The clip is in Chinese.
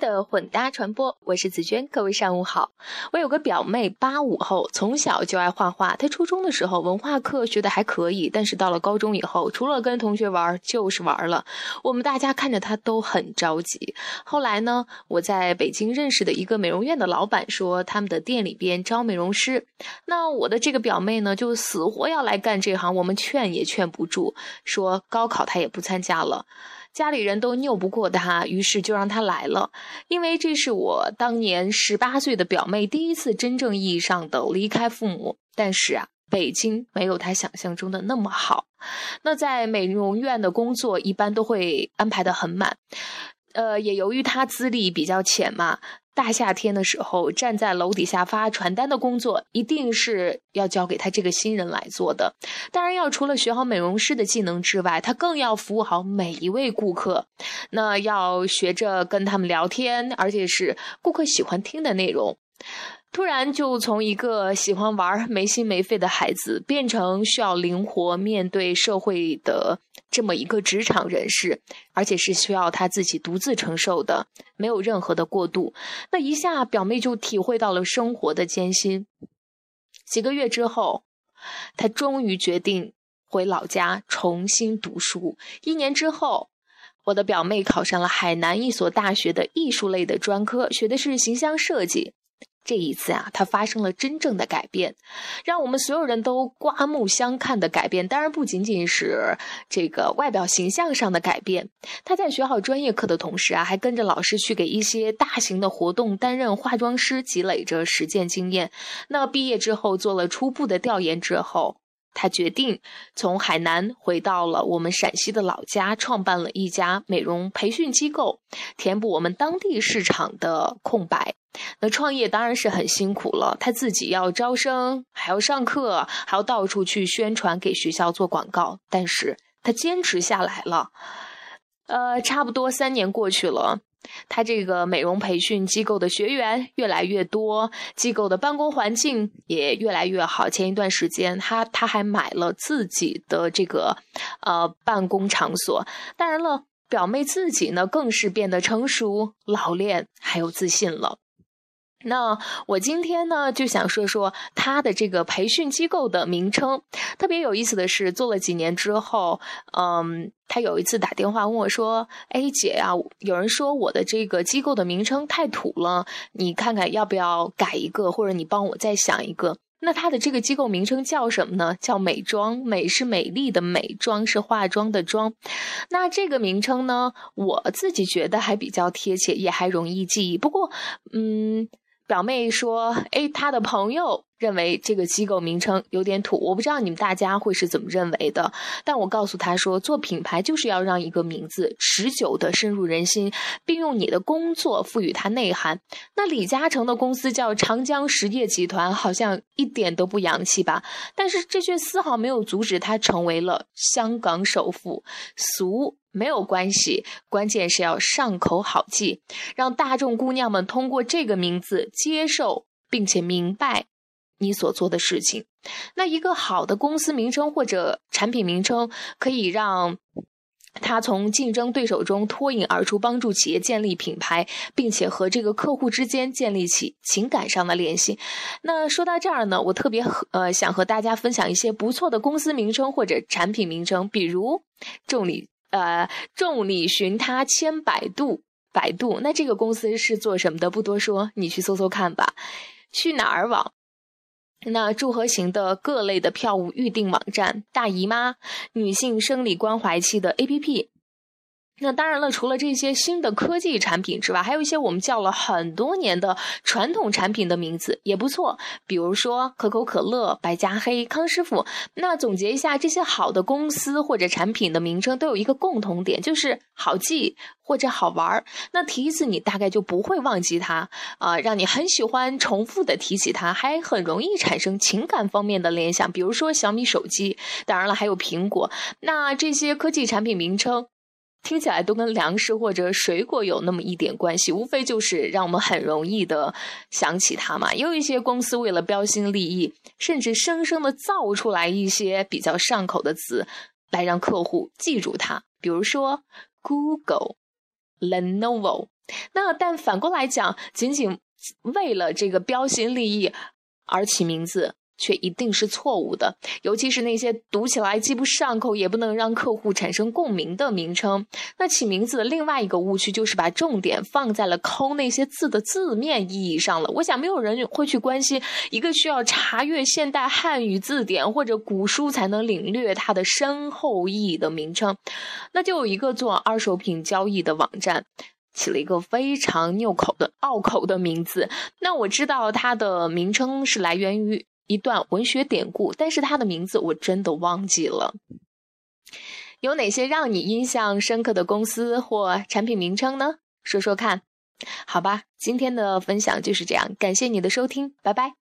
的混搭传播，我是紫娟，各位上午好。我有个表妹，八五后，从小就爱画画。她初中的时候文化课学的还可以，但是到了高中以后，除了跟同学玩就是玩了。我们大家看着她都很着急。后来呢，我在北京认识的一个美容院的老板说，他们的店里边招美容师。那我的这个表妹呢，就死活要来干这行，我们劝也劝不住，说高考她也不参加了。家里人都拗不过他，于是就让他来了。因为这是我当年十八岁的表妹第一次真正意义上的离开父母。但是啊，北京没有他想象中的那么好。那在美容院的工作一般都会安排的很满。呃，也由于他资历比较浅嘛。大夏天的时候，站在楼底下发传单的工作，一定是要交给他这个新人来做的。当然，要除了学好美容师的技能之外，他更要服务好每一位顾客。那要学着跟他们聊天，而且是顾客喜欢听的内容。突然就从一个喜欢玩没心没肺的孩子，变成需要灵活面对社会的这么一个职场人士，而且是需要他自己独自承受的，没有任何的过渡。那一下，表妹就体会到了生活的艰辛。几个月之后，她终于决定回老家重新读书。一年之后，我的表妹考上了海南一所大学的艺术类的专科，学的是形象设计。这一次啊，他发生了真正的改变，让我们所有人都刮目相看的改变。当然，不仅仅是这个外表形象上的改变。他在学好专业课的同时啊，还跟着老师去给一些大型的活动担任化妆师，积累着实践经验。那毕业之后，做了初步的调研之后，他决定从海南回到了我们陕西的老家，创办了一家美容培训机构，填补我们当地市场的空白。那创业当然是很辛苦了，他自己要招生，还要上课，还要到处去宣传，给学校做广告。但是他坚持下来了。呃，差不多三年过去了，他这个美容培训机构的学员越来越多，机构的办公环境也越来越好。前一段时间，他他还买了自己的这个呃办公场所。当然了，表妹自己呢，更是变得成熟、老练，还有自信了。那我今天呢就想说说他的这个培训机构的名称。特别有意思的是，做了几年之后，嗯，他有一次打电话问我说：“哎，姐呀，有人说我的这个机构的名称太土了，你看看要不要改一个，或者你帮我再想一个。”那他的这个机构名称叫什么呢？叫美妆，美是美丽的美，妆是化妆的妆。那这个名称呢，我自己觉得还比较贴切，也还容易记忆。不过，嗯。表妹说：“哎，她的朋友认为这个机构名称有点土，我不知道你们大家会是怎么认为的。但我告诉她说，做品牌就是要让一个名字持久的深入人心，并用你的工作赋予它内涵。那李嘉诚的公司叫长江实业集团，好像一点都不洋气吧？但是这却丝毫没有阻止他成为了香港首富。俗。”没有关系，关键是要上口好记，让大众姑娘们通过这个名字接受并且明白你所做的事情。那一个好的公司名称或者产品名称，可以让他从竞争对手中脱颖而出，帮助企业建立品牌，并且和这个客户之间建立起情感上的联系。那说到这儿呢，我特别呃想和大家分享一些不错的公司名称或者产品名称，比如重力。呃，众里寻他千百度，百度那这个公司是做什么的？不多说，你去搜搜看吧。去哪儿网？那祝贺型的各类的票务预订网站，大姨妈女性生理关怀期的 APP。那当然了，除了这些新的科技产品之外，还有一些我们叫了很多年的传统产品的名字也不错，比如说可口可乐、百加黑、康师傅。那总结一下，这些好的公司或者产品的名称都有一个共同点，就是好记或者好玩儿。那提一次你大概就不会忘记它啊，让你很喜欢重复的提起它，还很容易产生情感方面的联想。比如说小米手机，当然了，还有苹果。那这些科技产品名称。听起来都跟粮食或者水果有那么一点关系，无非就是让我们很容易的想起它嘛。也有一些公司为了标新立异，甚至生生的造出来一些比较上口的词，来让客户记住它。比如说 Google、Lenovo，那但反过来讲，仅仅为了这个标新立异而起名字。却一定是错误的，尤其是那些读起来既不上口，也不能让客户产生共鸣的名称。那起名字的另外一个误区就是把重点放在了抠那些字的字面意义上了。我想没有人会去关心一个需要查阅现代汉语字典或者古书才能领略它的深厚意义的名称。那就有一个做二手品交易的网站，起了一个非常拗口的拗口的名字。那我知道它的名称是来源于。一段文学典故，但是它的名字我真的忘记了。有哪些让你印象深刻的公司或产品名称呢？说说看。好吧，今天的分享就是这样，感谢你的收听，拜拜。